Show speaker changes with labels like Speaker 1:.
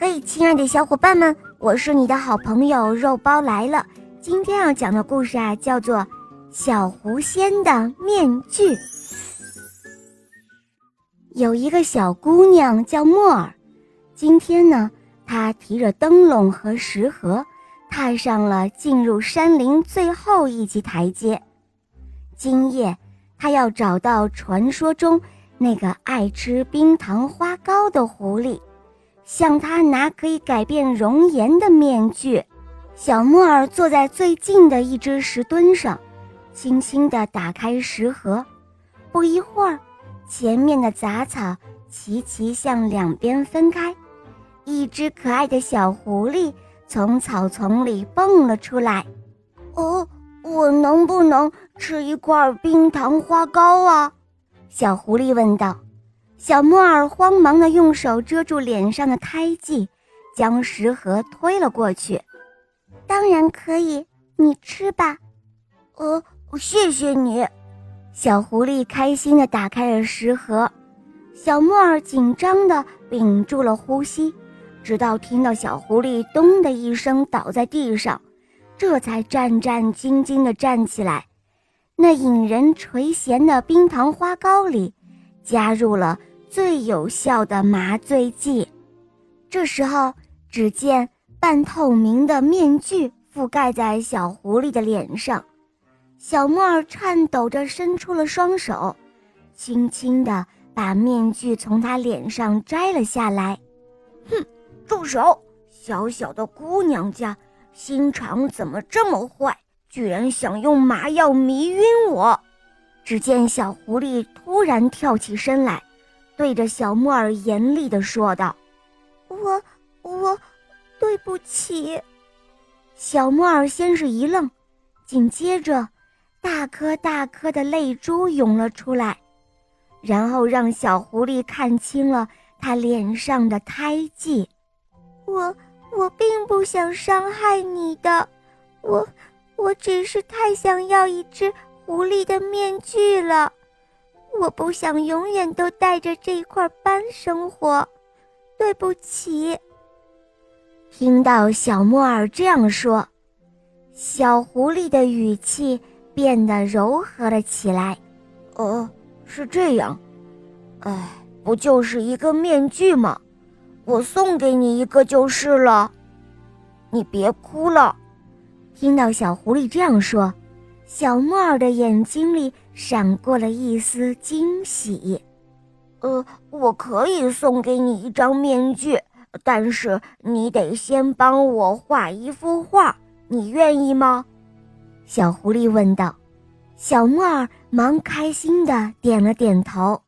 Speaker 1: 嘿，亲爱的小伙伴们，我是你的好朋友肉包来了。今天要讲的故事啊，叫做《小狐仙的面具》。有一个小姑娘叫莫尔，今天呢，她提着灯笼和食盒，踏上了进入山林最后一级台阶。今夜，她要找到传说中那个爱吃冰糖花糕的狐狸。向他拿可以改变容颜的面具。小木耳坐在最近的一只石墩上，轻轻地打开石盒。不一会儿，前面的杂草齐齐向两边分开，一只可爱的小狐狸从草丛里蹦了出来。哦，我能不能吃一块冰糖花糕啊？小狐狸问道。小木耳慌忙地用手遮住脸上的胎记，将食盒推了过去。当然可以，你吃吧。呃，谢谢你。小狐狸开心地打开了食盒。小木耳紧张地屏住了呼吸，直到听到小狐狸“咚”的一声倒在地上，这才战战兢兢地站起来。那引人垂涎的冰糖花糕里，加入了。最有效的麻醉剂。这时候，只见半透明的面具覆盖在小狐狸的脸上。小莫尔颤抖着伸出了双手，轻轻地把面具从他脸上摘了下来。哼，住手！小小的姑娘家，心肠怎么这么坏？居然想用麻药迷晕我！只见小狐狸突然跳起身来。对着小木耳严厉地说道：“我我，对不起。”小木耳先是一愣，紧接着，大颗大颗的泪珠涌了出来，然后让小狐狸看清了他脸上的胎记。“我我并不想伤害你的，我我只是太想要一只狐狸的面具了。”我不想永远都带着这块斑生活，对不起。听到小莫尔这样说，小狐狸的语气变得柔和了起来。哦，是这样。哎，不就是一个面具吗？我送给你一个就是了。你别哭了。听到小狐狸这样说。小莫尔的眼睛里闪过了一丝惊喜。呃，我可以送给你一张面具，但是你得先帮我画一幅画，你愿意吗？小狐狸问道。小莫尔忙开心的点了点头。